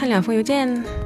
看两封邮件。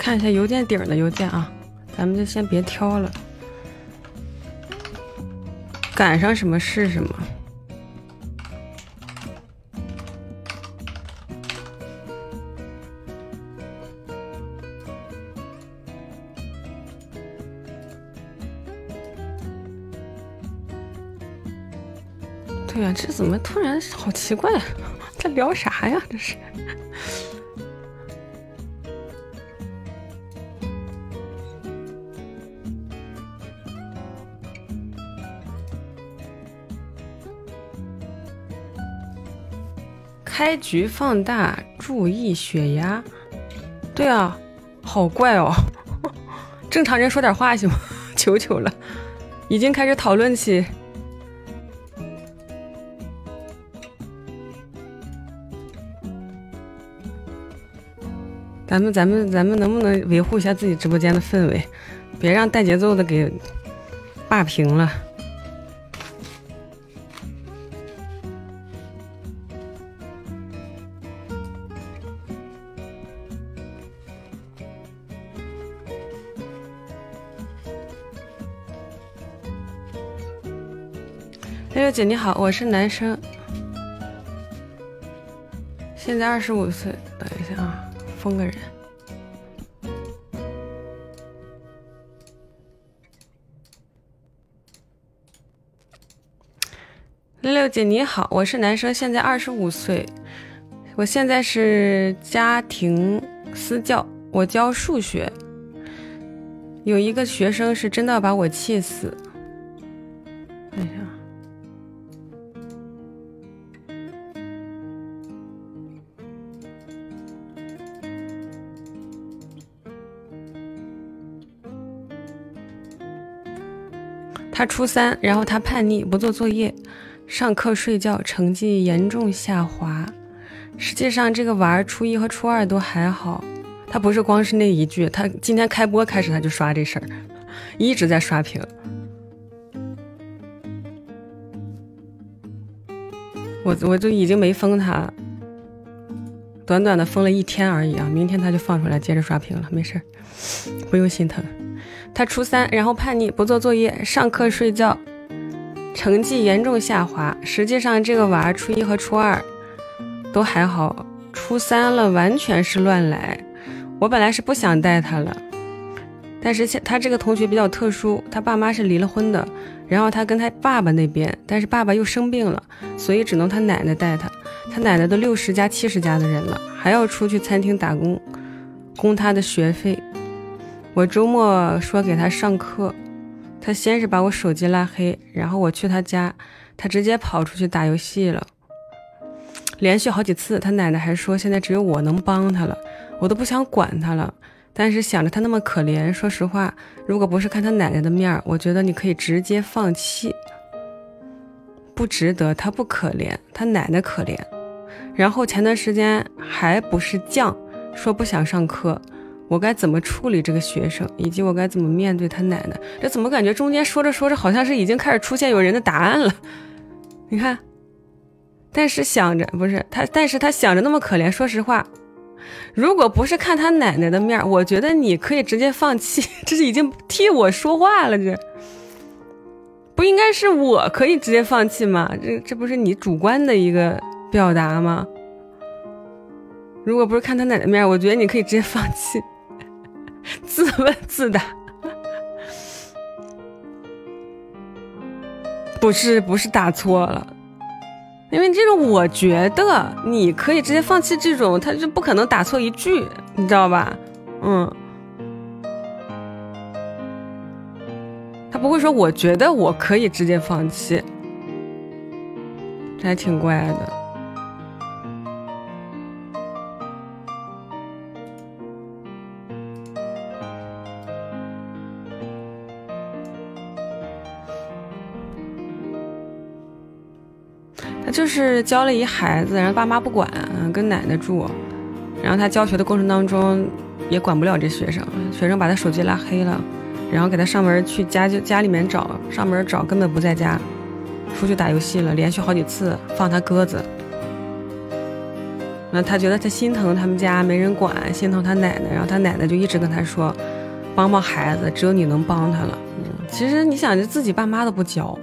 看一下邮件顶的邮件啊，咱们就先别挑了，赶上什么是什么。对呀，这怎么突然好奇怪啊？在聊啥呀？这是开局放大，注意血压。对啊，好怪哦！正常人说点话行吗？求求了，已经开始讨论起。咱们咱们咱们能不能维护一下自己直播间的氛围，别让带节奏的给霸屏了。六姐你好，我是男生，现在二十五岁。等一下啊。封个人，六六姐你好，我是男生，现在二十五岁，我现在是家庭私教，我教数学，有一个学生是真的把我气死。他初三，然后他叛逆，不做作业，上课睡觉，成绩严重下滑。实际上，这个娃儿初一和初二都还好。他不是光是那一句，他今天开播开始他就刷这事儿，一直在刷屏。我我就已经没封他，短短的封了一天而已啊！明天他就放出来接着刷屏了，没事儿，不用心疼。他初三，然后叛逆，不做作业，上课睡觉，成绩严重下滑。实际上，这个娃初一和初二都还好，初三了完全是乱来。我本来是不想带他了，但是现他这个同学比较特殊，他爸妈是离了婚的，然后他跟他爸爸那边，但是爸爸又生病了，所以只能他奶奶带他。他奶奶都六十加七十加的人了，还要出去餐厅打工，供他的学费。我周末说给他上课，他先是把我手机拉黑，然后我去他家，他直接跑出去打游戏了，连续好几次。他奶奶还说现在只有我能帮他了，我都不想管他了。但是想着他那么可怜，说实话，如果不是看他奶奶的面儿，我觉得你可以直接放弃。不值得，他不可怜，他奶奶可怜。然后前段时间还不是犟，说不想上课，我该怎么处理这个学生，以及我该怎么面对他奶奶？这怎么感觉中间说着说着，好像是已经开始出现有人的答案了？你看，但是想着不是他，但是他想着那么可怜。说实话，如果不是看他奶奶的面，我觉得你可以直接放弃。这是已经替我说话了，这不应该是我可以直接放弃吗？这这不是你主观的一个。表达吗？如果不是看他奶奶面，我觉得你可以直接放弃，自问自答。不是，不是打错了，因为这种我觉得你可以直接放弃这种，他就不可能打错一句，你知道吧？嗯，他不会说我觉得我可以直接放弃，这还挺怪的。就是教了一孩子，然后爸妈不管，跟奶奶住，然后他教学的过程当中也管不了这学生，学生把他手机拉黑了，然后给他上门去家就家里面找，上门找根本不在家，出去打游戏了，连续好几次放他鸽子，那他觉得他心疼他们家没人管，心疼他奶奶，然后他奶奶就一直跟他说，帮帮孩子，只有你能帮他了。嗯，其实你想，就自己爸妈都不教，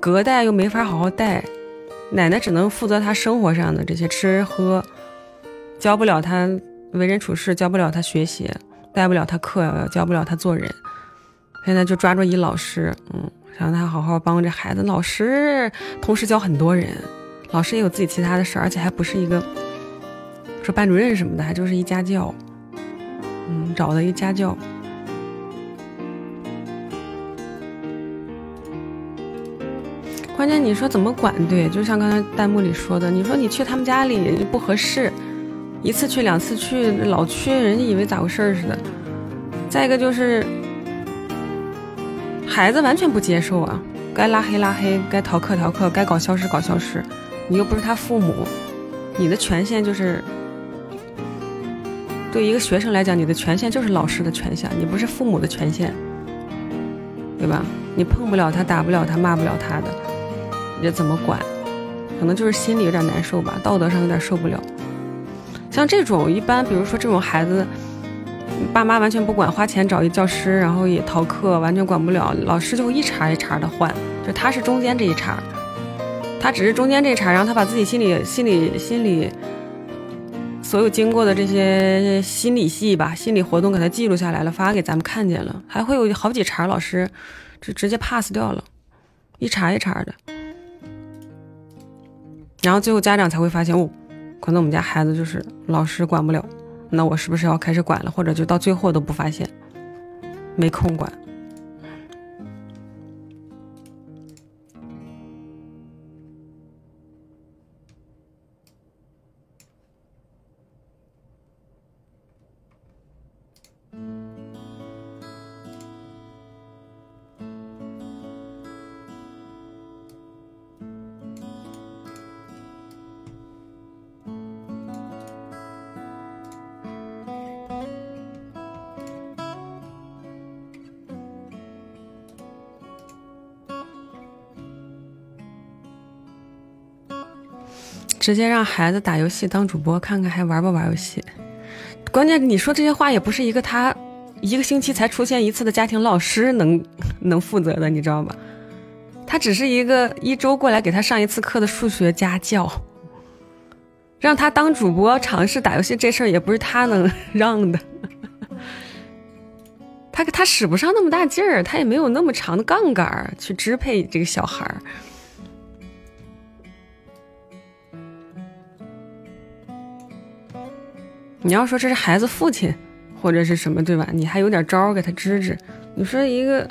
隔代又没法好好带。奶奶只能负责他生活上的这些吃喝，教不了他为人处事，教不了他学习，带不了他课，教不了他做人。现在就抓住一老师，嗯，想让他好好帮这孩子。老师同时教很多人，老师也有自己其他的事，而且还不是一个说班主任什么的，还就是一家教，嗯，找的一家教。关键你说怎么管对？就像刚才弹幕里说的，你说你去他们家里不合适，一次去两次去老去，人家以为咋回事似的。再一个就是孩子完全不接受啊，该拉黑拉黑，该逃课逃课，该搞消失搞消失。你又不是他父母，你的权限就是对一个学生来讲，你的权限就是老师的权限，你不是父母的权限，对吧？你碰不了他，打不了他，骂不了他的。你怎么管？可能就是心里有点难受吧，道德上有点受不了。像这种一般，比如说这种孩子，爸妈完全不管，花钱找一教师，然后也逃课，完全管不了，老师就一茬一茬的换，就他是中间这一茬，他只是中间这一茬，然后他把自己心里心里心里所有经过的这些心理戏吧，心理活动给他记录下来了，发给咱们看见了，还会有好几茬老师就直接 pass 掉了，一茬一茬的。然后最后家长才会发现，哦，可能我们家孩子就是老师管不了，那我是不是要开始管了？或者就到最后都不发现，没空管。直接让孩子打游戏当主播，看看还玩不玩游戏。关键你说这些话也不是一个他一个星期才出现一次的家庭老师能能负责的，你知道吧？他只是一个一周过来给他上一次课的数学家教，让他当主播尝试打游戏这事儿也不是他能 让的。他他使不上那么大劲儿，他也没有那么长的杠杆去支配这个小孩儿。你要说这是孩子父亲，或者是什么，对吧？你还有点招给他支支。你说一个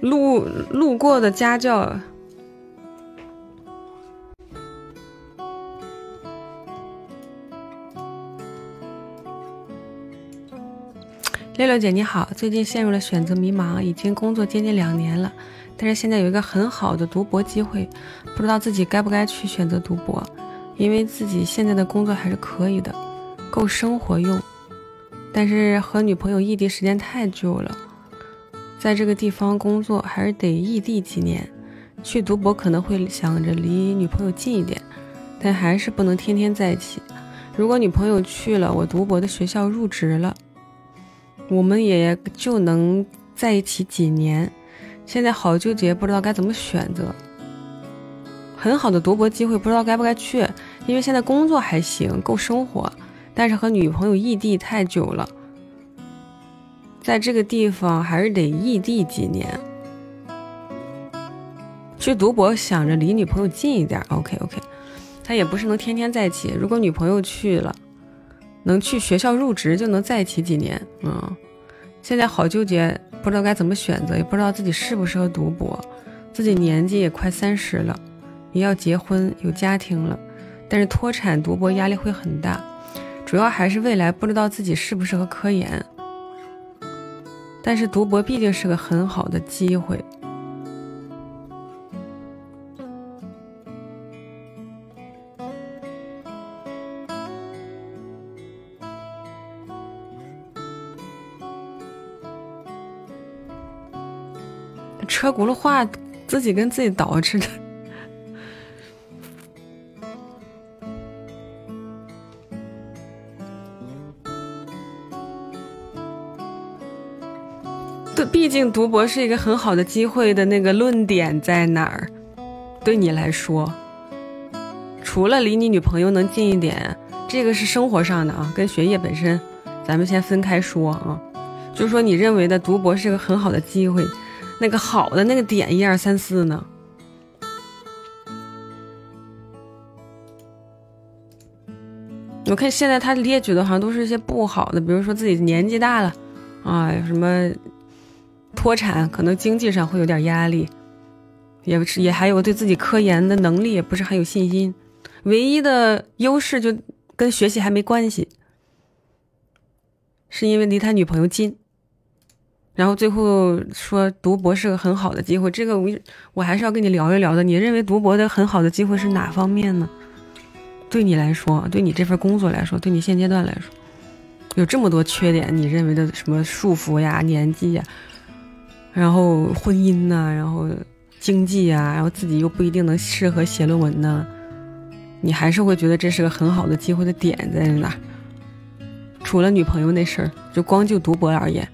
路路过的家教，六六姐你好，最近陷入了选择迷茫，已经工作接近两年了，但是现在有一个很好的读博机会，不知道自己该不该去选择读博，因为自己现在的工作还是可以的，够生活用，但是和女朋友异地时间太久了，在这个地方工作还是得异地几年，去读博可能会想着离女朋友近一点，但还是不能天天在一起。如果女朋友去了我读博的学校入职了。我们也就能在一起几年，现在好纠结，不知道该怎么选择。很好的读博机会，不知道该不该去，因为现在工作还行，够生活，但是和女朋友异地太久了，在这个地方还是得异地几年。去读博想着离女朋友近一点，OK OK，他也不是能天天在一起。如果女朋友去了。能去学校入职就能在一起几年，嗯，现在好纠结，不知道该怎么选择，也不知道自己适不适合读博，自己年纪也快三十了，也要结婚有家庭了，但是脱产读博压力会很大，主要还是未来不知道自己适不适合科研，但是读博毕竟是个很好的机会。车轱辘话，自己跟自己捯饬的。毕竟读博是一个很好的机会的那个论点在哪儿？对你来说，除了离你女朋友能近一点，这个是生活上的啊，跟学业本身，咱们先分开说啊。就是说你认为的读博是个很好的机会。那个好的那个点一二三四呢？我看现在他列举的好像都是一些不好的，比如说自己年纪大了，啊，什么脱产，可能经济上会有点压力，也是也还有对自己科研的能力也不是很有信心，唯一的优势就跟学习还没关系，是因为离他女朋友近。然后最后说读博是个很好的机会，这个我我还是要跟你聊一聊的。你认为读博的很好的机会是哪方面呢？对你来说，对你这份工作来说，对你现阶段来说，有这么多缺点，你认为的什么束缚呀、年纪呀，然后婚姻呐，然后经济啊，然后自己又不一定能适合写论文呢？你还是会觉得这是个很好的机会的点在哪？除了女朋友那事儿，就光就读博而言。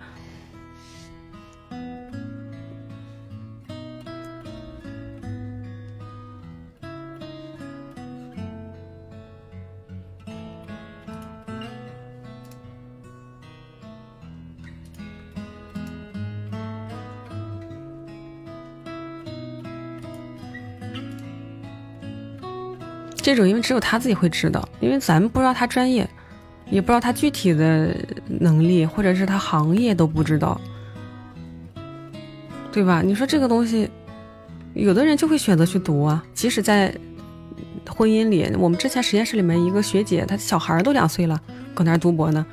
这种因为只有他自己会知道，因为咱们不知道他专业，也不知道他具体的能力，或者是他行业都不知道，对吧？你说这个东西，有的人就会选择去读啊。即使在婚姻里，我们之前实验室里面一个学姐，她小孩都两岁了，搁那儿读博呢。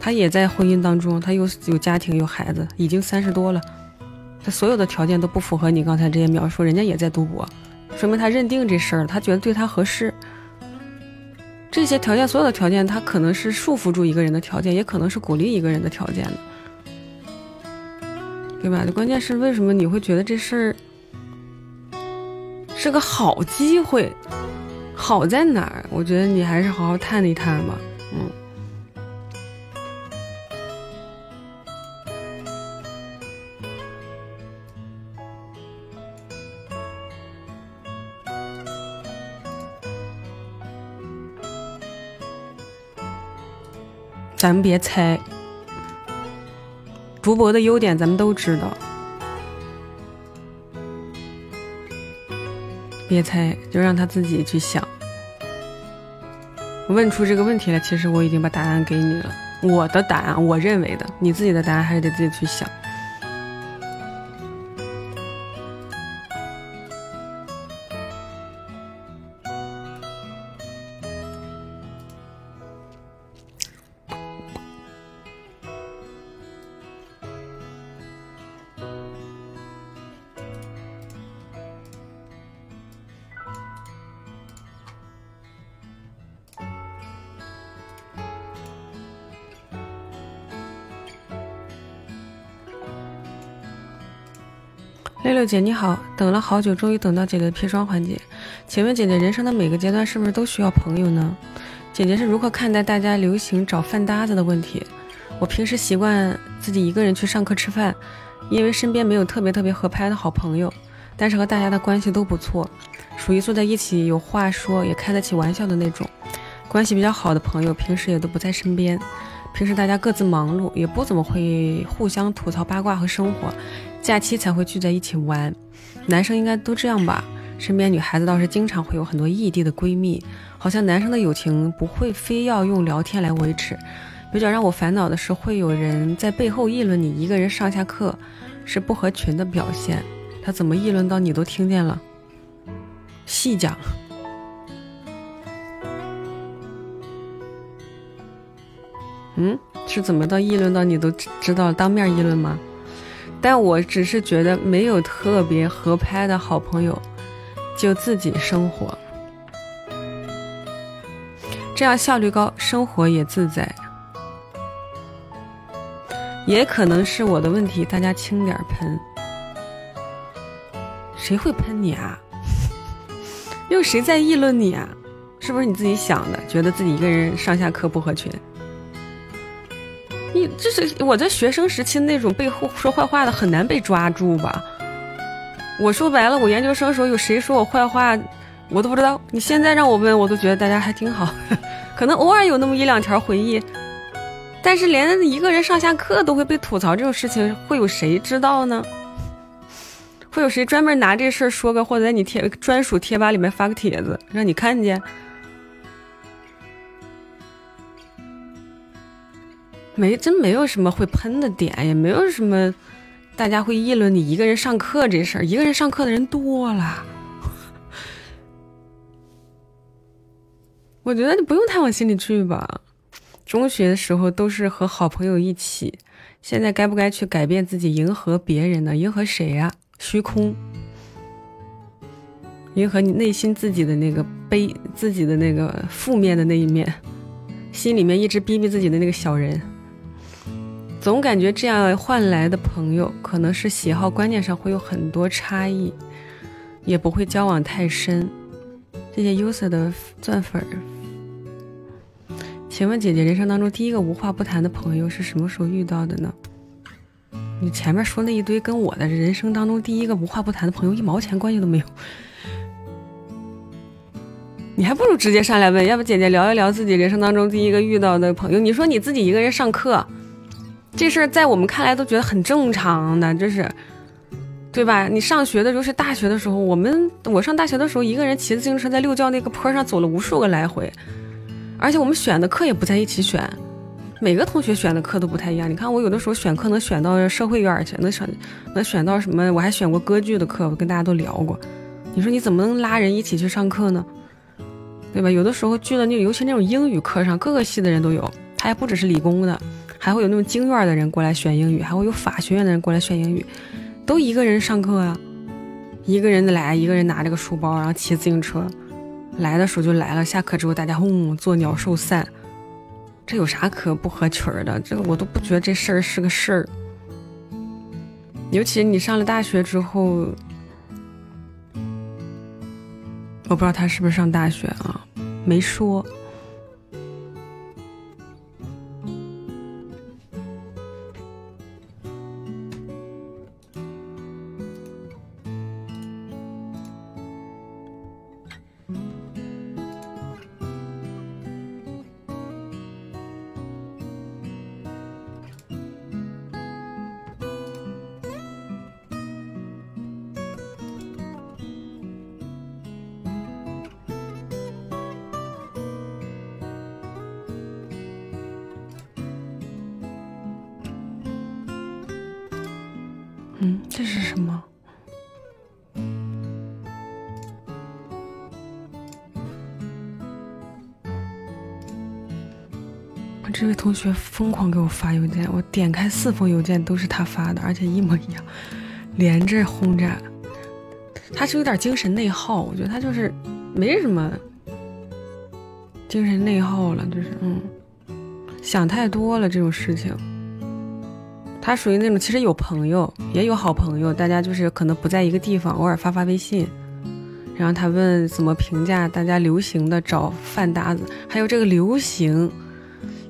她也在婚姻当中，她有有家庭有孩子，已经三十多了，她所有的条件都不符合你刚才这些描述，人家也在读博。说明他认定这事儿，他觉得对他合适。这些条件，所有的条件，他可能是束缚住一个人的条件，也可能是鼓励一个人的条件的，对吧？关键是为什么你会觉得这事儿是个好机会？好在哪儿？我觉得你还是好好探一探吧。嗯。咱们别猜，读博的优点咱们都知道，别猜，就让他自己去想。问出这个问题来，其实我已经把答案给你了。我的答案，我认为的，你自己的答案还是得自己去想。六六姐你好，等了好久，终于等到姐姐的砒霜环节。请问姐姐，人生的每个阶段是不是都需要朋友呢？姐姐是如何看待大家流行找饭搭子的问题？我平时习惯自己一个人去上课吃饭，因为身边没有特别特别合拍的好朋友，但是和大家的关系都不错，属于坐在一起有话说，也开得起玩笑的那种。关系比较好的朋友，平时也都不在身边。平时大家各自忙碌，也不怎么会互相吐槽八卦和生活，假期才会聚在一起玩。男生应该都这样吧？身边女孩子倒是经常会有很多异地的闺蜜，好像男生的友情不会非要用聊天来维持。比较让我烦恼的是，会有人在背后议论你一个人上下课是不合群的表现。他怎么议论到你都听见了？细讲。嗯，是怎么到议论到你都知道当面议论吗？但我只是觉得没有特别合拍的好朋友，就自己生活，这样效率高，生活也自在。也可能是我的问题，大家轻点喷。谁会喷你啊？又谁在议论你啊？是不是你自己想的？觉得自己一个人上下课不合群？你这是我在学生时期那种背后说坏话的，很难被抓住吧？我说白了，我研究生时候有谁说我坏话，我都不知道。你现在让我问，我都觉得大家还挺好，可能偶尔有那么一两条回忆，但是连一个人上下课都会被吐槽这种事情，会有谁知道呢？会有谁专门拿这事儿说个，或者在你贴专属贴吧里面发个帖子，让你看见？没，真没有什么会喷的点，也没有什么大家会议论你一个人上课这事儿。一个人上课的人多了，我觉得你不用太往心里去吧。中学的时候都是和好朋友一起，现在该不该去改变自己，迎合别人呢？迎合谁呀？虚空，迎合你内心自己的那个悲，自己的那个负面的那一面，心里面一直逼逼自己的那个小人。总感觉这样换来的朋友，可能是喜好观念上会有很多差异，也不会交往太深。谢谢 user 的钻粉儿。请问姐姐，人生当中第一个无话不谈的朋友是什么时候遇到的呢？你前面说那一堆跟我的人生当中第一个无话不谈的朋友一毛钱关系都没有，你还不如直接上来问，要不姐姐聊一聊自己人生当中第一个遇到的朋友？你说你自己一个人上课。这事儿在我们看来都觉得很正常的，这是，对吧？你上学的时候是大学的时候，我们我上大学的时候，一个人骑自行车在六教那个坡上走了无数个来回，而且我们选的课也不在一起选，每个同学选的课都不太一样。你看我有的时候选课能选到社会院去，能选能选到什么？我还选过歌剧的课，我跟大家都聊过。你说你怎么能拉人一起去上课呢？对吧？有的时候聚的那尤其那种英语课上，各个系的人都有，他也不只是理工的。还会有那种经院的人过来选英语，还会有法学院的人过来选英语，都一个人上课啊，一个人的来，一个人拿着个书包，然后骑自行车，来的时候就来了，下课之后大家轰做鸟兽散，这有啥可不合群的？这个我都不觉得这事儿是个事儿。尤其你上了大学之后，我不知道他是不是上大学啊，没说。同学疯狂给我发邮件，我点开四封邮件都是他发的，而且一模一样，连着轰炸。他是有点精神内耗，我觉得他就是没什么精神内耗了，就是嗯，想太多了这种事情。他属于那种其实有朋友，也有好朋友，大家就是可能不在一个地方，偶尔发发微信。然后他问怎么评价大家流行的找饭搭子，还有这个流行，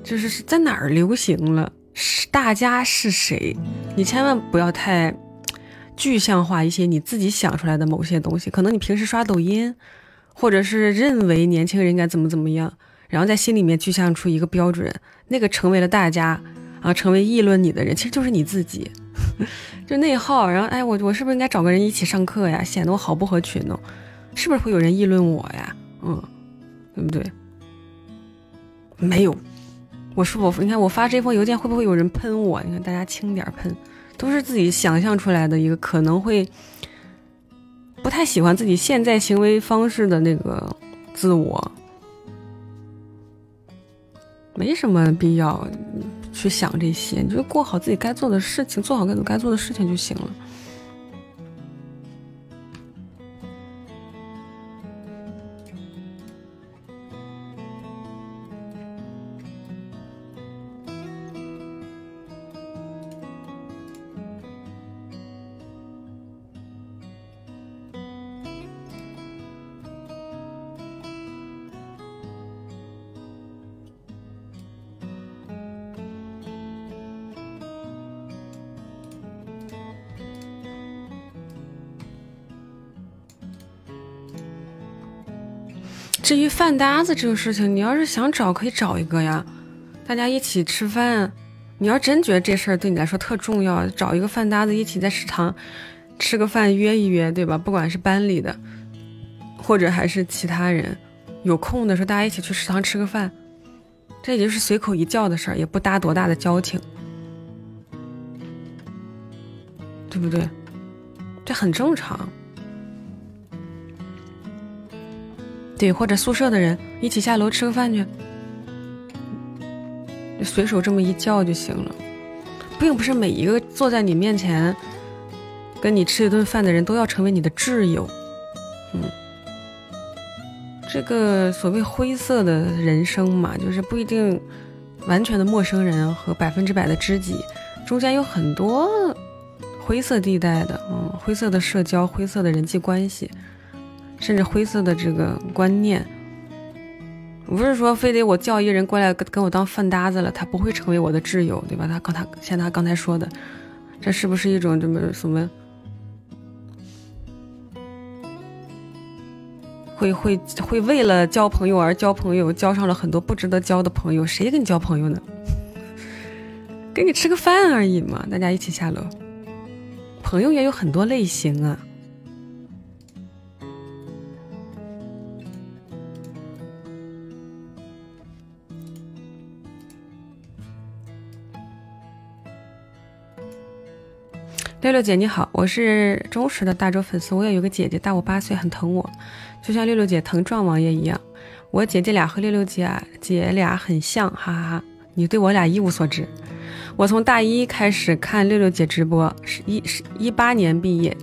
就是是在哪儿流行了，是大家是谁？你千万不要太具象化一些你自己想出来的某些东西，可能你平时刷抖音，或者是认为年轻人应该怎么怎么样，然后在心里面具象出一个标准，那个成为了大家啊，成为议论你的人，其实就是你自己，就内耗。然后哎，我我是不是应该找个人一起上课呀？显得我好不合群呢？是不是会有人议论我呀？嗯，对不对？没有，我说我，你看我发这封邮件会不会有人喷我？你看大家轻点喷，都是自己想象出来的一个可能会不太喜欢自己现在行为方式的那个自我，没什么必要去想这些，你就过好自己该做的事情，做好该做该做的事情就行了。至于饭搭子这个事情，你要是想找，可以找一个呀，大家一起吃饭。你要真觉得这事儿对你来说特重要，找一个饭搭子一起在食堂吃个饭，约一约，对吧？不管是班里的，或者还是其他人，有空的时候大家一起去食堂吃个饭，这也就是随口一叫的事儿，也不搭多大的交情，对不对？这很正常。对，或者宿舍的人一起下楼吃个饭去，随手这么一叫就行了，并不是每一个坐在你面前跟你吃一顿饭的人都要成为你的挚友。嗯，这个所谓灰色的人生嘛，就是不一定完全的陌生人和百分之百的知己，中间有很多灰色地带的，嗯，灰色的社交，灰色的人际关系。甚至灰色的这个观念，不是说非得我叫一个人过来跟跟我当饭搭子了，他不会成为我的挚友，对吧？他刚他像他刚才说的，这是不是一种这么什么？会会会为了交朋友而交朋友，交上了很多不值得交的朋友？谁跟你交朋友呢？给你吃个饭而已嘛，大家一起下楼。朋友也有很多类型啊。六六姐你好，我是忠实的大周粉丝，我也有个姐姐大我八岁，很疼我，就像六六姐疼壮王爷一样。我姐姐俩和六六姐姐俩很像，哈哈哈！你对我俩一无所知。我从大一开始看六六姐直播，是一是一八年毕业，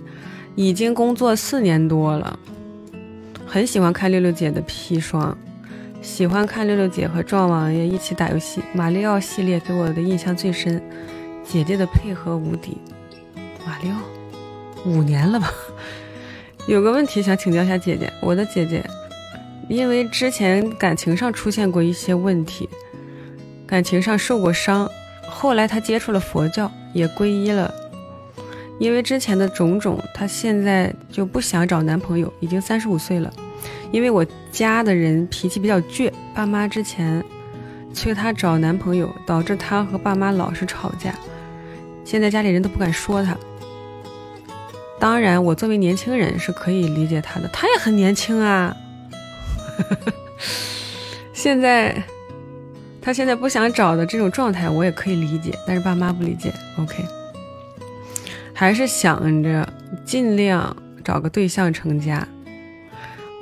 已经工作四年多了，很喜欢看六六姐的砒霜，喜欢看六六姐和壮王爷一起打游戏，马里奥系列给我的印象最深，姐姐的配合无敌。马六，五年了吧？有个问题想请教一下姐姐，我的姐姐，因为之前感情上出现过一些问题，感情上受过伤，后来她接触了佛教，也皈依了。因为之前的种种，她现在就不想找男朋友，已经三十五岁了。因为我家的人脾气比较倔，爸妈之前催她找男朋友，导致她和爸妈老是吵架，现在家里人都不敢说她。当然，我作为年轻人是可以理解他的，他也很年轻啊。现在，他现在不想找的这种状态，我也可以理解，但是爸妈不理解。OK，还是想着尽量找个对象成家。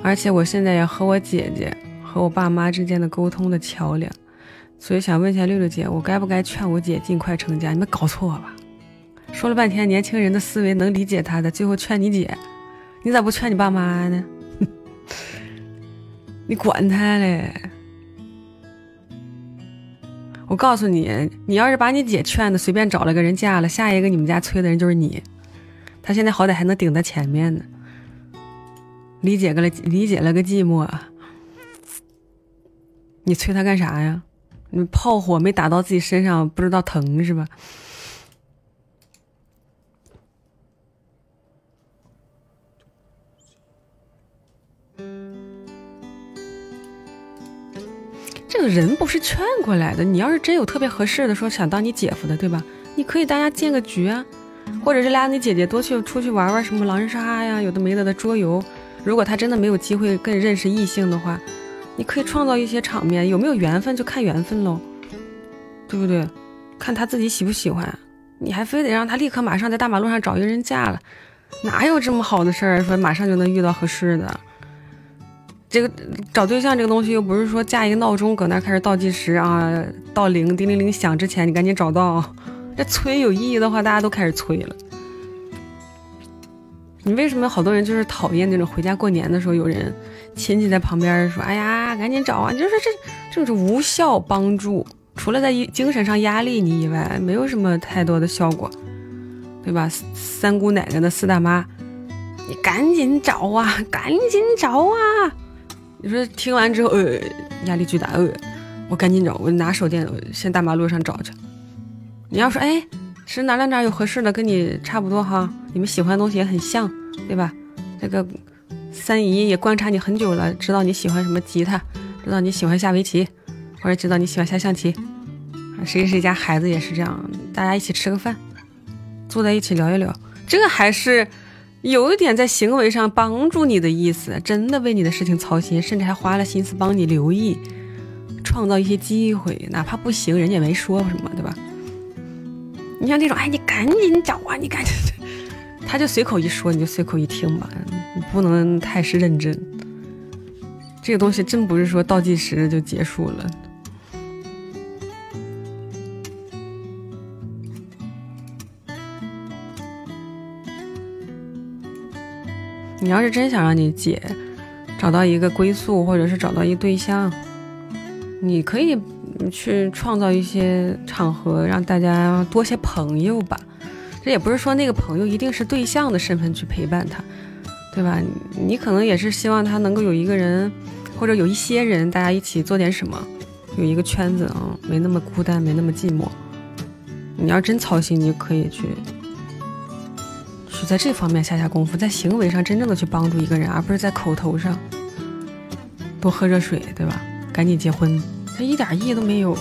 而且我现在也和我姐姐和我爸妈之间的沟通的桥梁，所以想问一下六六姐，我该不该劝我姐尽快成家？你们搞错了吧？说了半天，年轻人的思维能理解他的，最后劝你姐，你咋不劝你爸妈呢？你管他嘞！我告诉你，你要是把你姐劝的，随便找了个人嫁了，下一个你们家催的人就是你。他现在好歹还能顶在前面呢，理解个了，理解了个寂寞。你催他干啥呀？你炮火没打到自己身上，不知道疼是吧？这个人不是劝过来的。你要是真有特别合适的，说想当你姐夫的，对吧？你可以大家建个局啊，或者是拉你姐姐多去出去玩玩什么狼人杀呀，有的没的的桌游。如果他真的没有机会更认识异性的话，你可以创造一些场面。有没有缘分就看缘分喽，对不对？看他自己喜不喜欢。你还非得让他立刻马上在大马路上找一个人嫁了，哪有这么好的事儿？说马上就能遇到合适的。这个找对象这个东西又不是说架一个闹钟搁那开始倒计时啊，到零叮铃铃响之前你赶紧找到。这催有意义的话，大家都开始催了。你为什么好多人就是讨厌那种回家过年的时候有人亲戚在旁边说：“哎呀，赶紧找啊！”你就说这这种无效帮助，除了在精神上压力你以外，没有什么太多的效果，对吧？三姑奶奶的四大妈，你赶紧找啊，赶紧找啊！你说听完之后，呃，压力巨大，呃，我赶紧找，我拿手电，先大马路上找去。你要说，哎，是哪哪哪有合适的，跟你差不多哈，你们喜欢的东西也很像，对吧？那个三姨也观察你很久了，知道你喜欢什么吉他，知道你喜欢下围棋，或者知道你喜欢下象棋。谁谁家孩子也是这样，大家一起吃个饭，坐在一起聊一聊，这个还是。有一点在行为上帮助你的意思，真的为你的事情操心，甚至还花了心思帮你留意，创造一些机会，哪怕不行，人家也没说什么，对吧？你像这种，哎，你赶紧找啊，你赶紧，他就随口一说，你就随口一听吧，你不能太是认真。这个东西真不是说倒计时就结束了。你要是真想让你姐找到一个归宿，或者是找到一对象，你可以去创造一些场合，让大家多些朋友吧。这也不是说那个朋友一定是对象的身份去陪伴他，对吧？你可能也是希望他能够有一个人，或者有一些人，大家一起做点什么，有一个圈子啊，没那么孤单，没那么寂寞。你要真操心，你就可以去。就在这方面下下功夫，在行为上真正的去帮助一个人，而不是在口头上多喝热水，对吧？赶紧结婚，他一点意义都没有。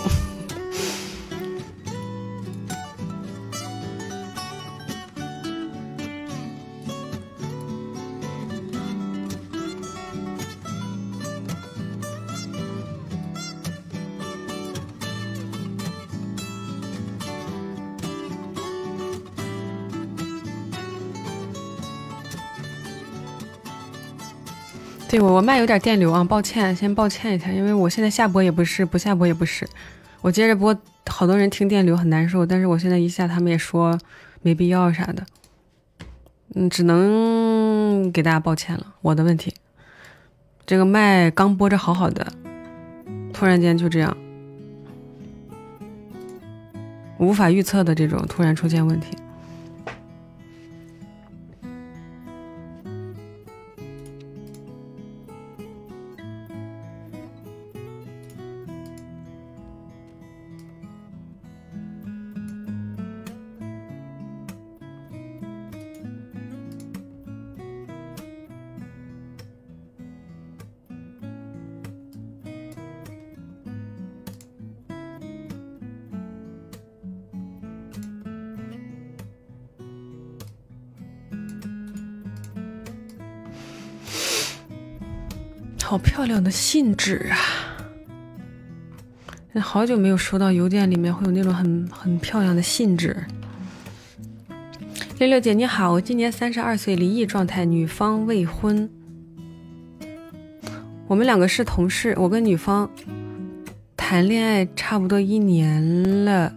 对我我麦有点电流啊，抱歉，先抱歉一下，因为我现在下播也不是，不下播也不是，我接着播，好多人听电流很难受，但是我现在一下他们也说没必要啥的，嗯，只能给大家抱歉了，我的问题，这个麦刚播着好好的，突然间就这样，无法预测的这种突然出现问题。漂亮的信纸啊！好久没有收到邮件里面会有那种很很漂亮的信纸。六六姐你好，我今年三十二岁，离异状态，女方未婚。我们两个是同事，我跟女方谈恋爱差不多一年了，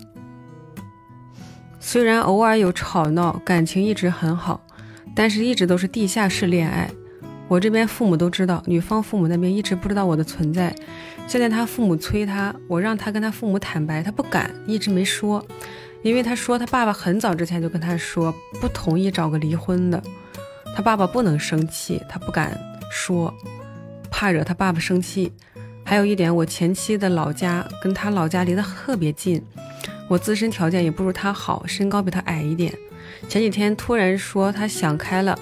虽然偶尔有吵闹，感情一直很好，但是一直都是地下室恋爱。我这边父母都知道，女方父母那边一直不知道我的存在。现在他父母催他，我让他跟他父母坦白，他不敢，一直没说，因为他说他爸爸很早之前就跟他说不同意找个离婚的，他爸爸不能生气，他不敢说，怕惹他爸爸生气。还有一点，我前妻的老家跟他老家离得特别近，我自身条件也不如他好，身高比他矮一点。前几天突然说他想开了，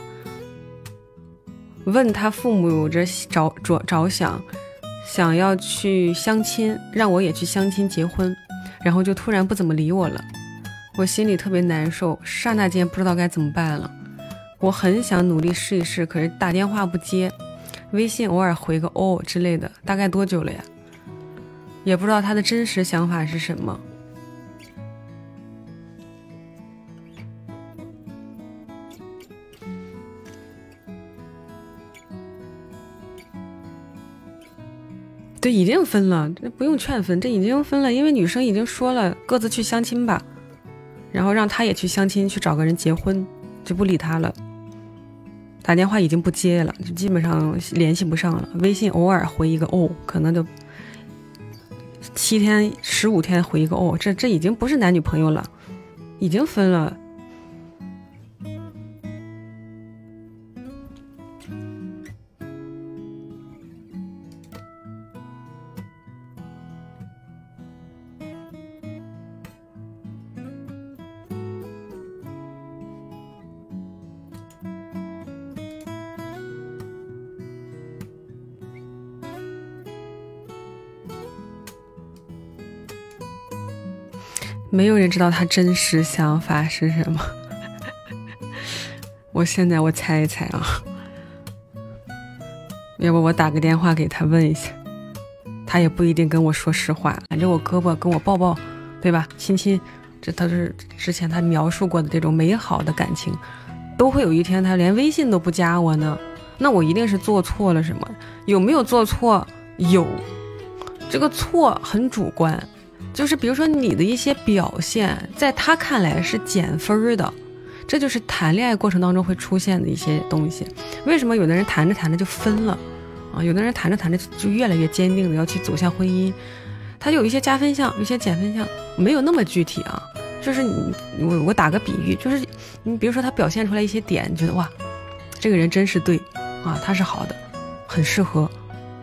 问他父母着着着着想，想要去相亲，让我也去相亲结婚，然后就突然不怎么理我了，我心里特别难受，刹那间不知道该怎么办了。我很想努力试一试，可是打电话不接。微信偶尔回个哦之类的，大概多久了呀？也不知道他的真实想法是什么。对，已经分了，这不用劝分，这已经分了，因为女生已经说了各自去相亲吧，然后让他也去相亲，去找个人结婚，就不理他了。打电话已经不接了，就基本上联系不上了。微信偶尔回一个哦，可能就七天、十五天回一个哦，这这已经不是男女朋友了，已经分了。没有人知道他真实想法是什么。我现在我猜一猜啊，要不我打个电话给他问一下，他也不一定跟我说实话，挽着我胳膊跟我抱抱，对吧？亲亲，这都是之前他描述过的这种美好的感情，都会有一天他连微信都不加我呢，那我一定是做错了什么？有没有做错？有，这个错很主观。就是比如说你的一些表现，在他看来是减分的，这就是谈恋爱过程当中会出现的一些东西。为什么有的人谈着谈着就分了啊？有的人谈着谈着就越来越坚定的要去走向婚姻，他有一些加分项，有一些减分项，没有那么具体啊。就是你我我打个比喻，就是你比如说他表现出来一些点，你觉得哇，这个人真是对啊，他是好的，很适合，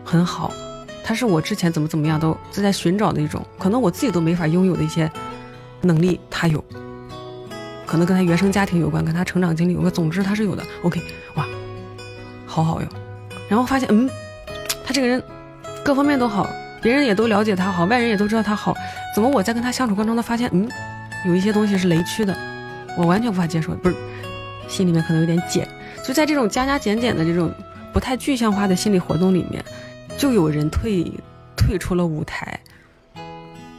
很好。他是我之前怎么怎么样都在寻找的一种，可能我自己都没法拥有的一些能力，他有，可能跟他原生家庭有关，跟他成长经历有关，总之他是有的。OK，哇，好好哟。然后发现，嗯，他这个人各方面都好，别人也都了解他好，外人也都知道他好，怎么我在跟他相处过程中，发现，嗯，有一些东西是雷区的，我完全无法接受，不是，心里面可能有点减。就在这种加加减减的这种不太具象化的心理活动里面。就有人退退出了舞台。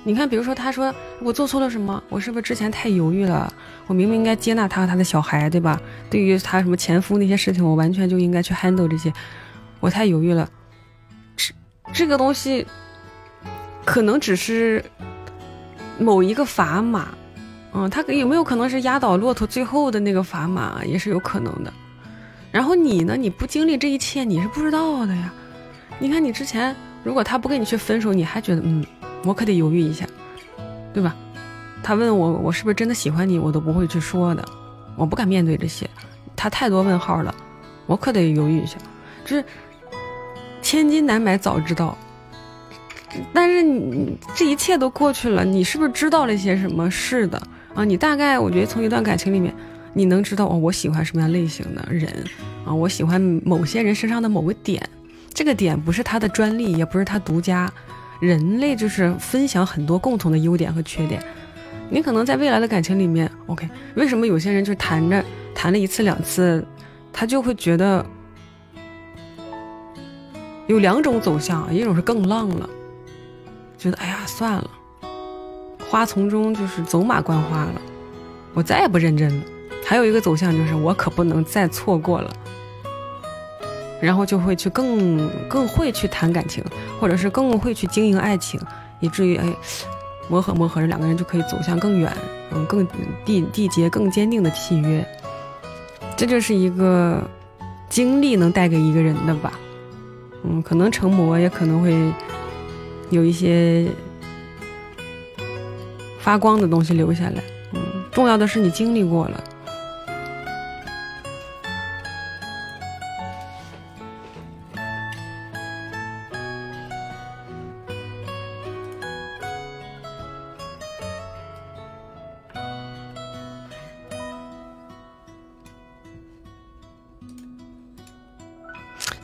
你看，比如说，他说我做错了什么？我是不是之前太犹豫了？我明明应该接纳他和他的小孩，对吧？对于他什么前夫那些事情，我完全就应该去 handle 这些。我太犹豫了。这这个东西可能只是某一个砝码，嗯，他有没有可能是压倒骆驼最后的那个砝码，也是有可能的。然后你呢？你不经历这一切，你是不知道的呀。你看，你之前如果他不跟你去分手，你还觉得嗯，我可得犹豫一下，对吧？他问我我是不是真的喜欢你，我都不会去说的，我不敢面对这些，他太多问号了，我可得犹豫一下。这千金难买早知道，但是你这一切都过去了，你是不是知道了一些什么？是的啊，你大概我觉得从一段感情里面，你能知道哦，我喜欢什么样类型的人啊，我喜欢某些人身上的某个点。这个点不是他的专利，也不是他独家，人类就是分享很多共同的优点和缺点。你可能在未来的感情里面，OK，为什么有些人就谈着谈了一次两次，他就会觉得有两种走向，一种是更浪了，觉得哎呀算了，花丛中就是走马观花了，我再也不认真了。还有一个走向就是我可不能再错过了。然后就会去更更会去谈感情，或者是更会去经营爱情，以至于哎，磨合磨合着两个人就可以走向更远，嗯，更缔缔结更坚定的契约。这就是一个经历能带给一个人的吧。嗯，可能成魔，也可能会有一些发光的东西留下来。嗯，重要的是你经历过了。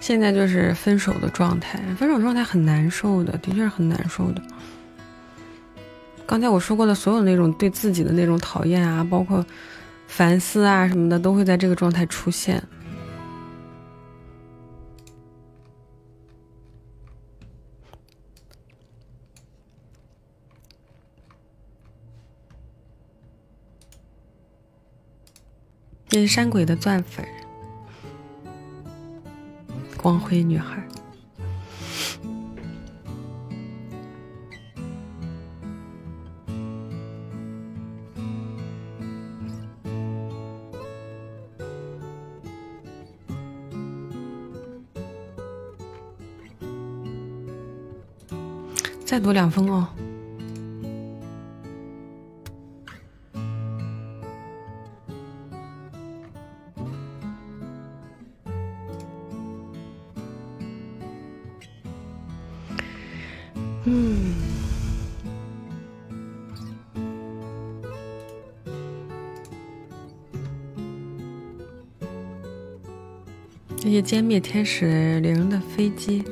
现在就是分手的状态，分手状态很难受的，的确是很难受的。刚才我说过的所有那种对自己的那种讨厌啊，包括反思啊什么的，都会在这个状态出现。这是山鬼的钻粉。光辉女孩，再读两封哦。歼灭天使零的飞机。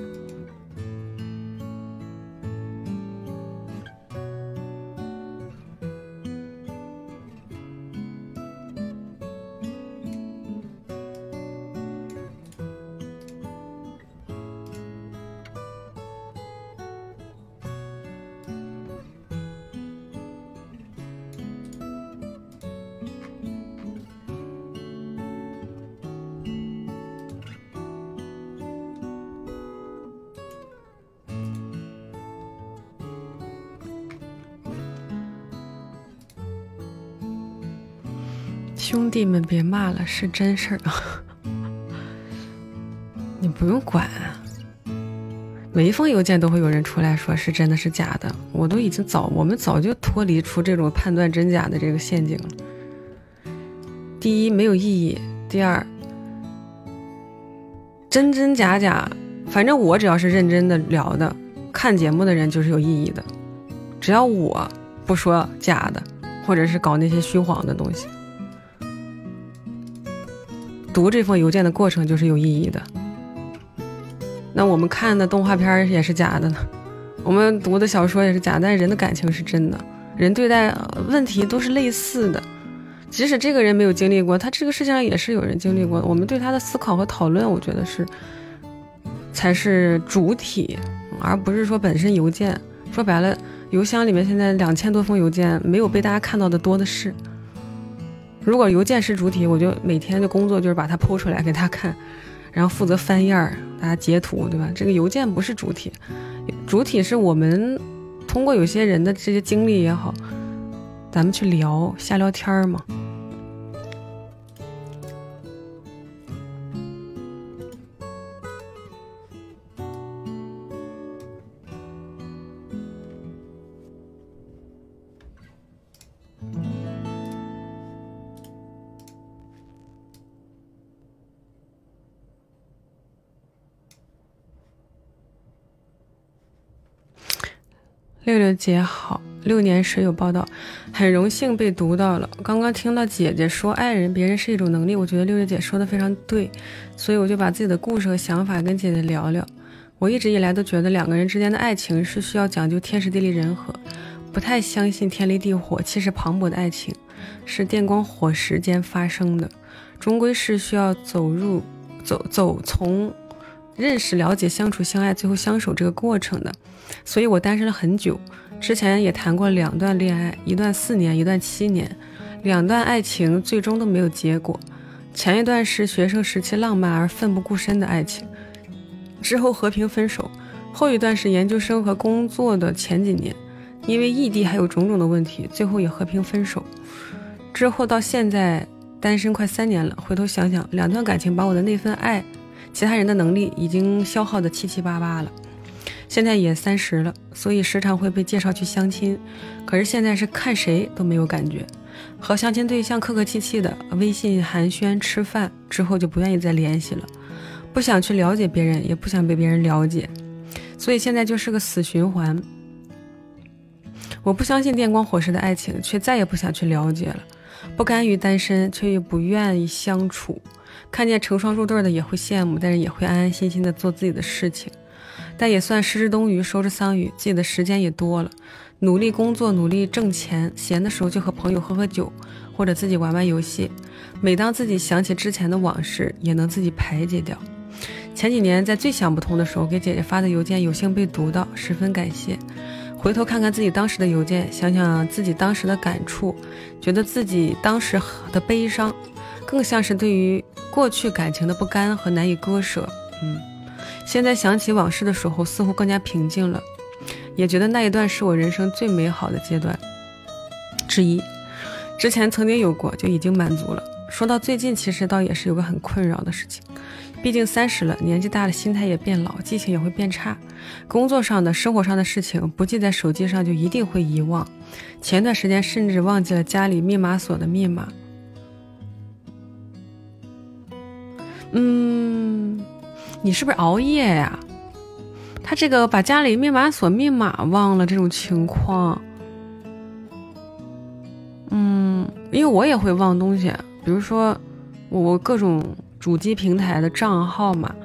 兄弟们，别骂了，是真事儿！你不用管，每一封邮件都会有人出来说是真的是假的。我都已经早，我们早就脱离出这种判断真假的这个陷阱了。第一，没有意义；第二，真真假假，反正我只要是认真的聊的，看节目的人就是有意义的。只要我不说假的，或者是搞那些虚晃的东西。读这封邮件的过程就是有意义的。那我们看的动画片也是假的呢，我们读的小说也是假，但人的感情是真的，人对待问题都是类似的。即使这个人没有经历过，他这个世界上也是有人经历过。我们对他的思考和讨论，我觉得是才是主体，而不是说本身邮件。说白了，邮箱里面现在两千多封邮件，没有被大家看到的多的是。如果邮件是主体，我就每天的工作就是把它剖出来给他看，然后负责翻页儿，大家截图，对吧？这个邮件不是主体，主体是我们通过有些人的这些经历也好，咱们去聊瞎聊天儿嘛。六六姐好，六年时有报道，很荣幸被读到了。刚刚听到姐姐说爱人别人是一种能力，我觉得六六姐说的非常对，所以我就把自己的故事和想法跟姐姐聊聊。我一直以来都觉得两个人之间的爱情是需要讲究天时地利人和，不太相信天雷地火气势磅礴的爱情是电光火石间发生的，终归是需要走入走走从。认识、了解、相处、相爱，最后相守这个过程的，所以我单身了很久。之前也谈过两段恋爱，一段四年，一段七年，两段爱情最终都没有结果。前一段是学生时期浪漫而奋不顾身的爱情，之后和平分手；后一段是研究生和工作的前几年，因为异地还有种种的问题，最后也和平分手。之后到现在单身快三年了，回头想想，两段感情把我的那份爱，其他人的能力已经消耗的七七八八了。现在也三十了，所以时常会被介绍去相亲，可是现在是看谁都没有感觉，和相亲对象客客气气的，微信寒暄吃饭之后就不愿意再联系了，不想去了解别人，也不想被别人了解，所以现在就是个死循环。我不相信电光火石的爱情，却再也不想去了解了。不甘于单身，却又不愿意相处。看见成双入对的也会羡慕，但是也会安安心心的做自己的事情。但也算失之东隅，收之桑榆，自己的时间也多了，努力工作，努力挣钱，闲的时候就和朋友喝喝酒，或者自己玩玩游戏。每当自己想起之前的往事，也能自己排解掉。前几年在最想不通的时候，给姐姐发的邮件有幸被读到，十分感谢。回头看看自己当时的邮件，想想自己当时的感触，觉得自己当时的悲伤，更像是对于过去感情的不甘和难以割舍。嗯，现在想起往事的时候，似乎更加平静了，也觉得那一段是我人生最美好的阶段之一。之前曾经有过，就已经满足了。说到最近，其实倒也是有个很困扰的事情。毕竟三十了，年纪大了，心态也变老，记性也会变差。工作上的、生活上的事情不记在手机上，就一定会遗忘。前段时间甚至忘记了家里密码锁的密码。嗯，你是不是熬夜呀？他这个把家里密码锁密码忘了这种情况，嗯，因为我也会忘东西，比如说我各种。主机平台的账号嘛，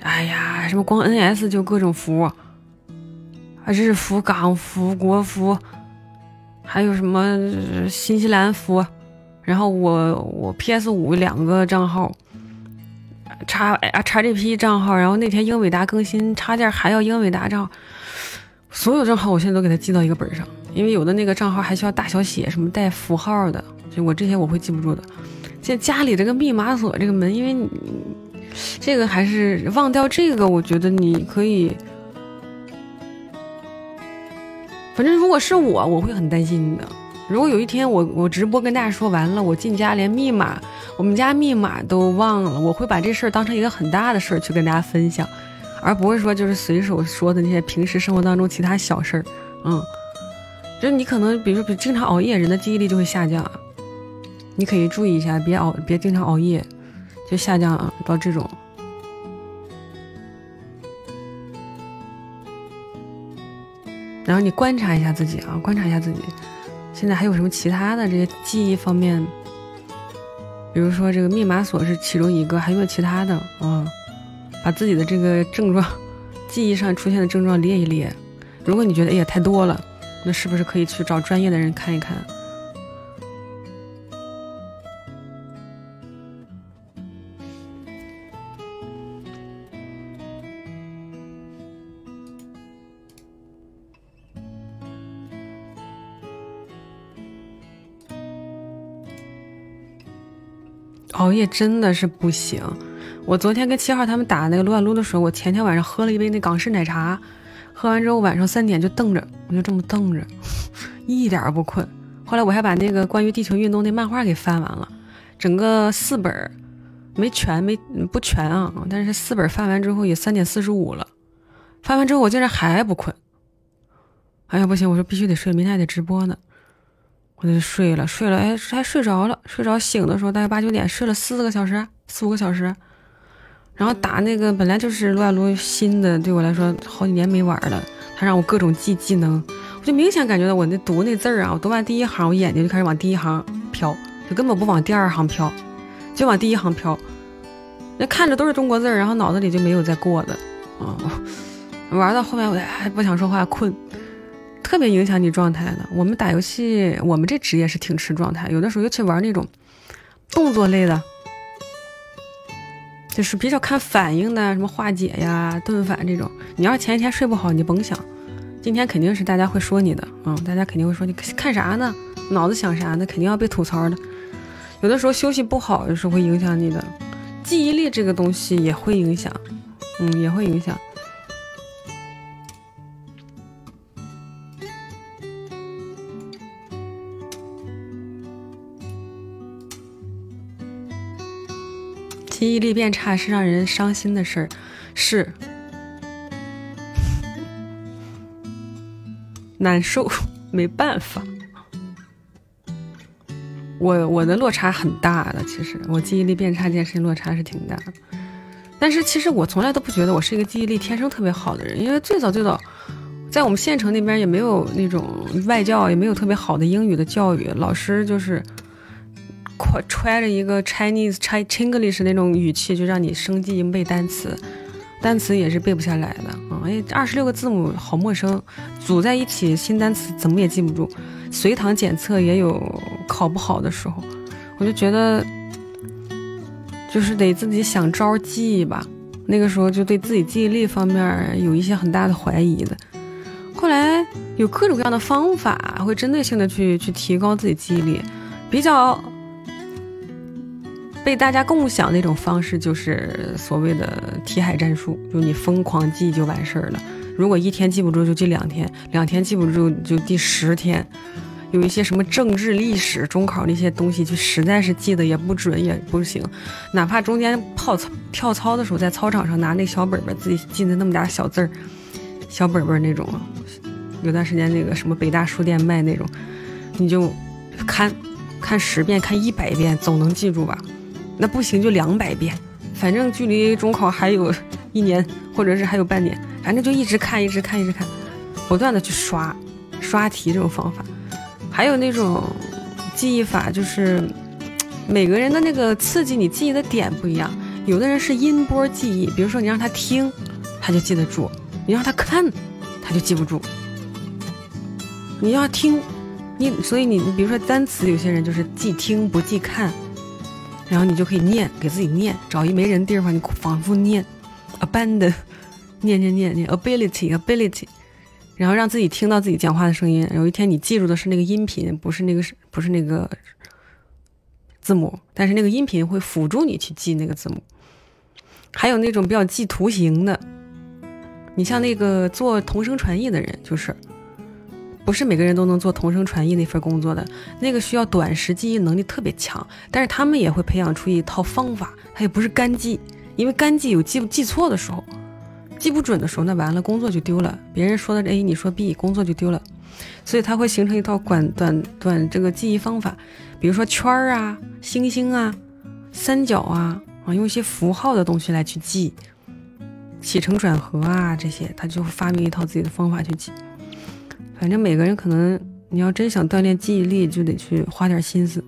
哎呀，什么光 NS 就各种服，啊，日服、港服、国服，还有什么新西兰服，然后我我 PS 五两个账号，叉啊叉 GP 账号，然后那天英伟达更新插件还要英伟达账号，所有账号我现在都给它记到一个本上，因为有的那个账号还需要大小写，什么带符号的，就我这些我会记不住的。现在家里这个密码锁这个门，因为你这个还是忘掉这个，我觉得你可以。反正如果是我，我会很担心的。如果有一天我我直播跟大家说完了，我进家连密码，我们家密码都忘了，我会把这事儿当成一个很大的事儿去跟大家分享，而不会说就是随手说的那些平时生活当中其他小事儿。嗯，就是你可能比如说经常熬夜，人的记忆力就会下降。你可以注意一下，别熬，别经常熬夜，就下降到这种。然后你观察一下自己啊，观察一下自己，现在还有什么其他的这些记忆方面？比如说这个密码锁是其中一个，还有没有其他的？嗯，把自己的这个症状，记忆上出现的症状列一列。如果你觉得哎呀太多了，那是不是可以去找专业的人看一看？熬夜真的是不行。我昨天跟七号他们打那个撸啊撸的时候，我前天晚上喝了一杯那港式奶茶，喝完之后晚上三点就瞪着，我就这么瞪着，一点不困。后来我还把那个关于地球运动那漫画给翻完了，整个四本没全没不全啊，但是四本翻完之后也三点四十五了。翻完之后我竟然还不困，哎呀不行，我说必须得睡，明天还得直播呢。我就睡了，睡了，哎，还睡着了，睡着醒的时候大概八九点，睡了四个小时，四五个小时。然后打那个本来就是撸啊撸新的，对我来说好几年没玩了，他让我各种记技能，我就明显感觉到我那读那字儿啊，我读完第一行，我眼睛就开始往第一行飘，就根本不往第二行飘，就往第一行飘。那看着都是中国字儿，然后脑子里就没有再过的，啊，玩到后面我还不想说话，困。特别影响你状态的。我们打游戏，我们这职业是挺吃状态。有的时候尤其玩那种动作类的，就是比较看反应的，什么化解呀、盾反这种。你要是前一天睡不好，你甭想，今天肯定是大家会说你的，嗯，大家肯定会说你看啥呢？脑子想啥呢？肯定要被吐槽的。有的时候休息不好，有时候会影响你的记忆力，这个东西也会影响，嗯，也会影响。记忆力变差是让人伤心的事儿，是难受，没办法。我我的落差很大的，其实我记忆力变差这件事情落差是挺大的。但是其实我从来都不觉得我是一个记忆力天生特别好的人，因为最早最早，在我们县城那边也没有那种外教，也没有特别好的英语的教育，老师就是。揣着一个 Chinese Chinglish 那种语气，就让你生记硬背单词，单词也是背不下来的啊！哎，二十六个字母好陌生，组在一起新单词怎么也记不住。随堂检测也有考不好的时候，我就觉得就是得自己想招记吧。那个时候就对自己记忆力方面有一些很大的怀疑的。后来有各种各样的方法，会针对性的去去提高自己记忆力，比较。被大家共享那种方式，就是所谓的题海战术，就你疯狂记就完事儿了。如果一天记不住，就记两天；两天记不住，就第十天。有一些什么政治、历史、中考那些东西，就实在是记得也不准，也不行。哪怕中间跑操、跳操的时候，在操场上拿那小本本自己记的那么点小字儿，小本本那种。有段时间那个什么北大书店卖那种，你就看看十遍、看一百遍，总能记住吧。那不行就两百遍，反正距离中考还有一年，或者是还有半年，反正就一直看，一直看，一直看，不断的去刷，刷题这种方法，还有那种记忆法，就是每个人的那个刺激你记忆的点不一样，有的人是音波记忆，比如说你让他听，他就记得住；你让他看，他就记不住。你要听，你所以你你比如说单词，有些人就是记听不记看。然后你就可以念，给自己念，找一没人地方，你反复念，abandon，念念念念，ability ability，然后让自己听到自己讲话的声音。有一天你记住的是那个音频，不是那个不是那个字母，但是那个音频会辅助你去记那个字母。还有那种比较记图形的，你像那个做同声传译的人，就是。不是每个人都能做同声传译那份工作的，那个需要短时记忆能力特别强，但是他们也会培养出一套方法，他也不是干记，因为干记有记不记错的时候，记不准的时候，那完了工作就丢了。别人说的 A，你说 B，工作就丢了。所以他会形成一套短短短这个记忆方法，比如说圈儿啊、星星啊、三角啊啊，用一些符号的东西来去记，起承转合啊这些，他就会发明一套自己的方法去记。反正每个人可能，你要真想锻炼记忆力，就得去花点心思。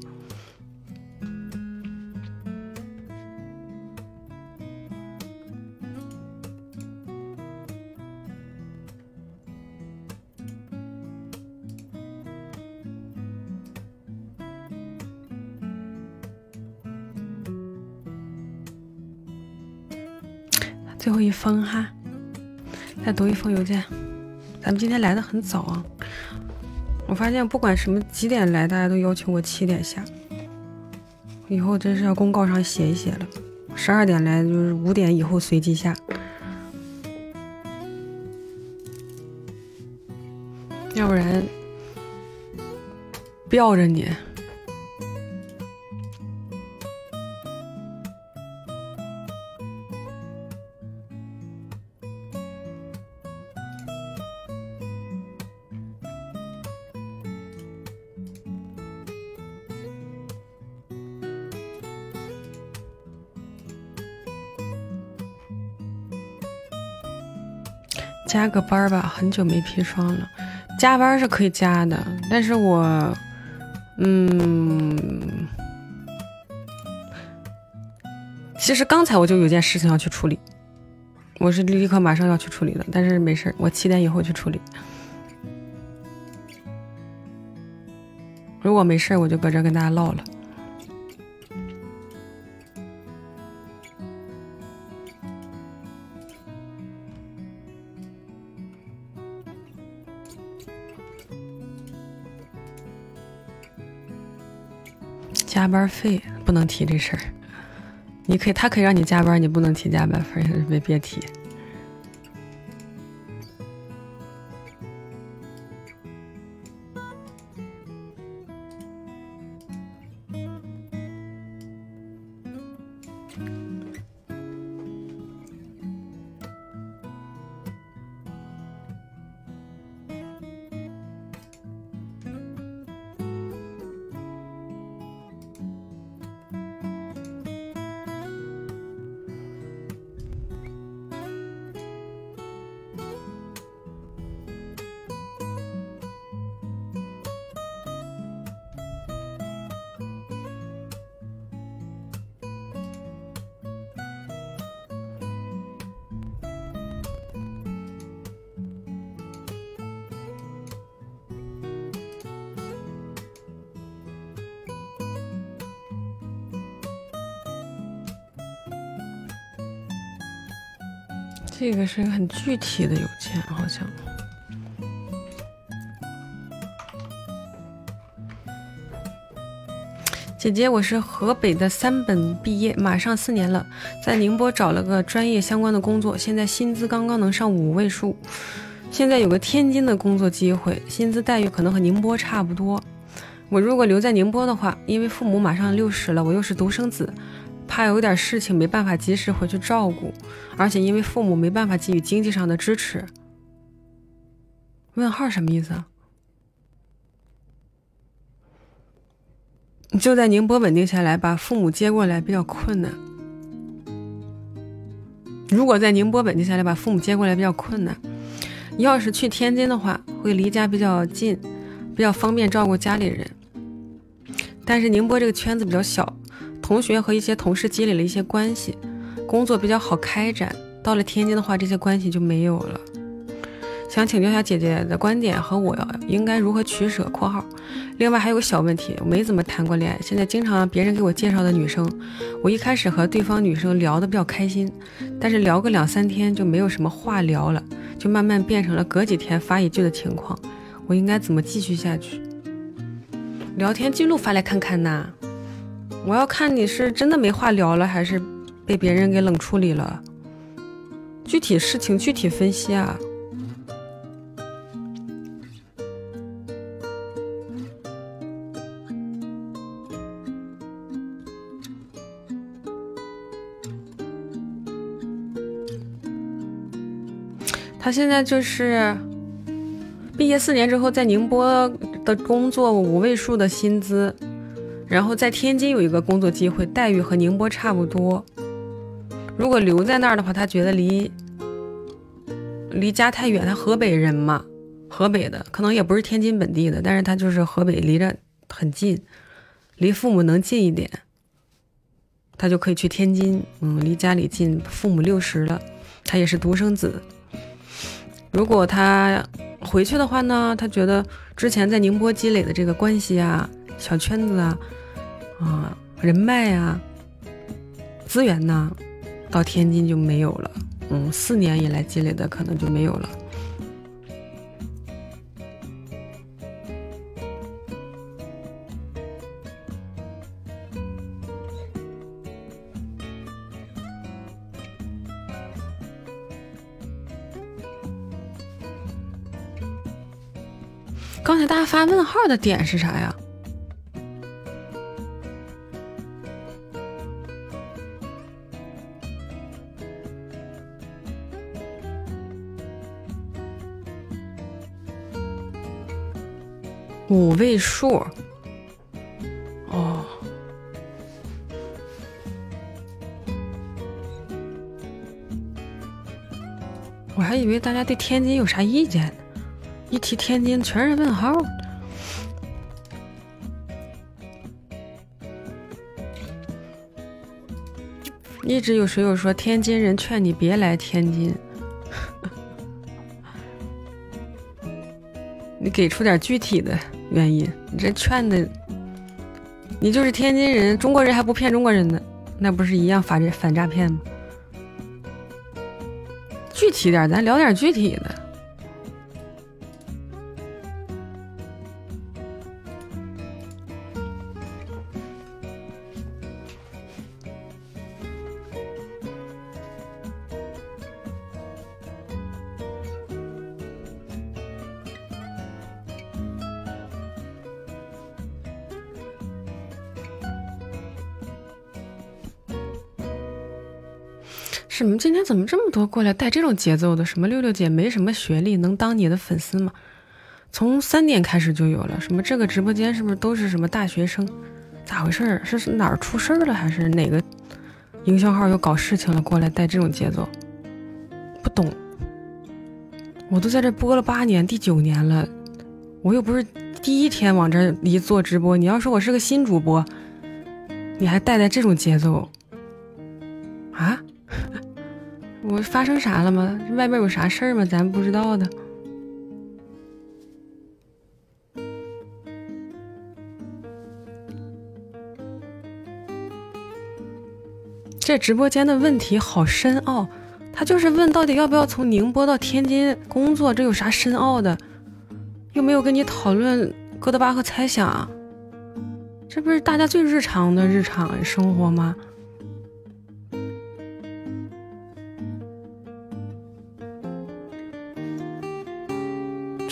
最后一封哈，再读一封邮件。咱们今天来的很早啊！我发现不管什么几点来，大家都要求我七点下。以后真是要公告上写一写了。十二点来就是五点以后随机下，要不然吊着你。加个班吧，很久没砒霜了。加班是可以加的，但是我，嗯，其实刚才我就有件事情要去处理，我是立刻马上要去处理的，但是没事我七点以后去处理。如果没事我就搁这跟大家唠了。加班费不能提这事儿，你可以，他可以让你加班，你不能提加班费，别 别提。这个是个很具体的邮件，好像。姐姐，我是河北的三本毕业，马上四年了，在宁波找了个专业相关的工作，现在薪资刚刚能上五位数。现在有个天津的工作机会，薪资待遇可能和宁波差不多。我如果留在宁波的话，因为父母马上六十了，我又是独生子，怕有点事情没办法及时回去照顾，而且因为父母没办法给予经济上的支持。问号什么意思啊？就在宁波稳定下来，把父母接过来比较困难。如果在宁波稳定下来，把父母接过来比较困难。要是去天津的话，会离家比较近，比较方便照顾家里人。但是宁波这个圈子比较小，同学和一些同事积累了一些关系，工作比较好开展。到了天津的话，这些关系就没有了。想请教一下姐姐的观点和我应该如何取舍。（括号）另外还有个小问题，我没怎么谈过恋爱，现在经常别人给我介绍的女生，我一开始和对方女生聊得比较开心，但是聊个两三天就没有什么话聊了，就慢慢变成了隔几天发一句的情况。我应该怎么继续下去？聊天记录发来看看呐，我要看你是真的没话聊了，还是被别人给冷处理了。具体事情具体分析啊。他现在就是毕业四年之后，在宁波的工作五位数的薪资，然后在天津有一个工作机会，待遇和宁波差不多。如果留在那儿的话，他觉得离离家太远。他河北人嘛，河北的可能也不是天津本地的，但是他就是河北，离着很近，离父母能近一点，他就可以去天津。嗯，离家里近，父母六十了，他也是独生子。如果他回去的话呢？他觉得之前在宁波积累的这个关系啊、小圈子啊、啊人脉啊、资源呢，到天津就没有了。嗯，四年以来积累的可能就没有了。刚才大家发问号的点是啥呀？五位数。哦，我还以为大家对天津有啥意见呢。一提天津，全是问号。一直有水友说，天津人劝你别来天津。给出点具体的原因。你这劝的，你就是天津人，中国人还不骗中国人呢，那不是一样反反诈骗吗？具体点，咱聊点具体的。怎么这么多过来带这种节奏的？什么六六姐没什么学历，能当你的粉丝吗？从三点开始就有了。什么这个直播间是不是都是什么大学生？咋回事？是哪儿出事儿了？还是哪个营销号又搞事情了？过来带这种节奏？不懂。我都在这播了八年，第九年了，我又不是第一天往这一做直播。你要说我是个新主播，你还带带这种节奏？啊？我发生啥了吗？这外面有啥事儿吗？咱不知道的。这直播间的问题好深奥，他就是问到底要不要从宁波到天津工作，这有啥深奥的？又没有跟你讨论哥德巴赫猜想，这不是大家最日常的日常生活吗？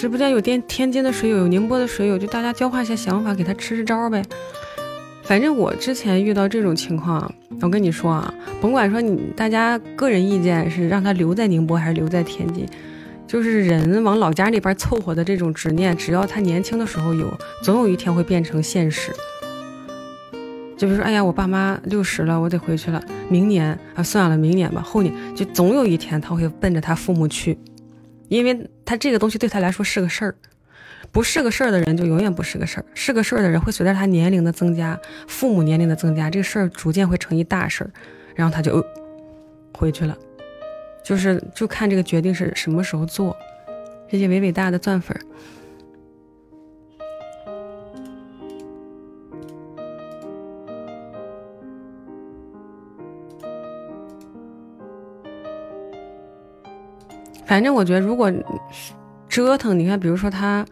直播间有天天津的水友，有宁波的水友，就大家交换一下想法，给他支支招呗。反正我之前遇到这种情况，我跟你说啊，甭管说你大家个人意见是让他留在宁波还是留在天津，就是人往老家那边凑合的这种执念，只要他年轻的时候有，总有一天会变成现实。就比如说，哎呀，我爸妈六十了，我得回去了，明年啊，算了，明年吧，后年就总有一天他会奔着他父母去。因为他这个东西对他来说是个事儿，不是个事儿的人就永远不是个事儿，是个事儿的人会随着他年龄的增加，父母年龄的增加，这个事儿逐渐会成一大事儿，然后他就回去了，就是就看这个决定是什么时候做，谢谢伟伟大的钻粉。反正我觉得，如果折腾，你看，比如说他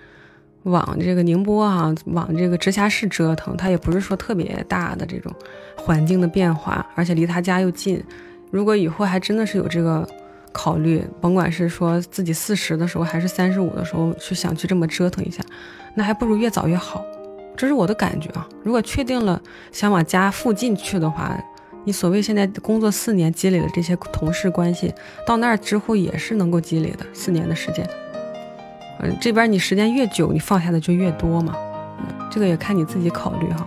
往这个宁波哈，往这个直辖市折腾，他也不是说特别大的这种环境的变化，而且离他家又近。如果以后还真的是有这个考虑，甭管是说自己四十的时候，还是三十五的时候，去想去这么折腾一下，那还不如越早越好。这是我的感觉啊。如果确定了想往家附近去的话。你所谓现在工作四年积累的这些同事关系，到那儿之后也是能够积累的。四年的时间，嗯，这边你时间越久，你放下的就越多嘛。嗯这个也看你自己考虑哈。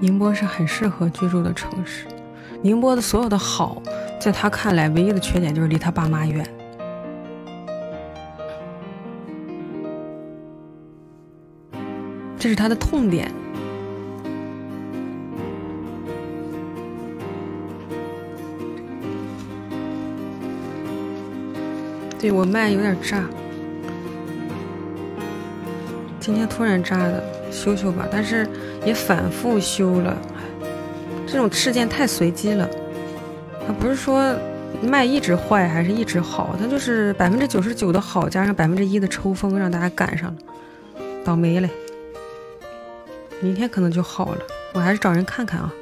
宁波是很适合居住的城市。宁波的所有的好，在他看来，唯一的缺点就是离他爸妈远。这是他的痛点。对我麦有点炸，今天突然炸的，修修吧。但是也反复修了。这种事件太随机了，它不是说麦一直坏还是一直好，它就是百分之九十九的好加上百分之一的抽风，让大家赶上了，倒霉嘞。明天可能就好了，我还是找人看看啊。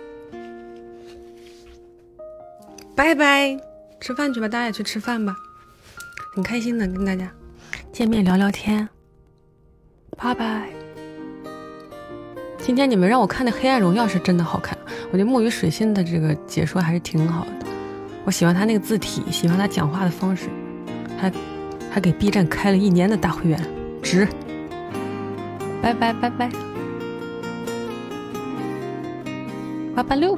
拜拜，吃饭去吧，大家也去吃饭吧，很开心的跟大家见面聊聊天。拜拜。今天你们让我看的《黑暗荣耀》是真的好看。我觉得木鱼水星的这个解说还是挺好的，我喜欢他那个字体，喜欢他讲话的方式，还还给 B 站开了一年的大会员，值。拜拜拜拜，八八六。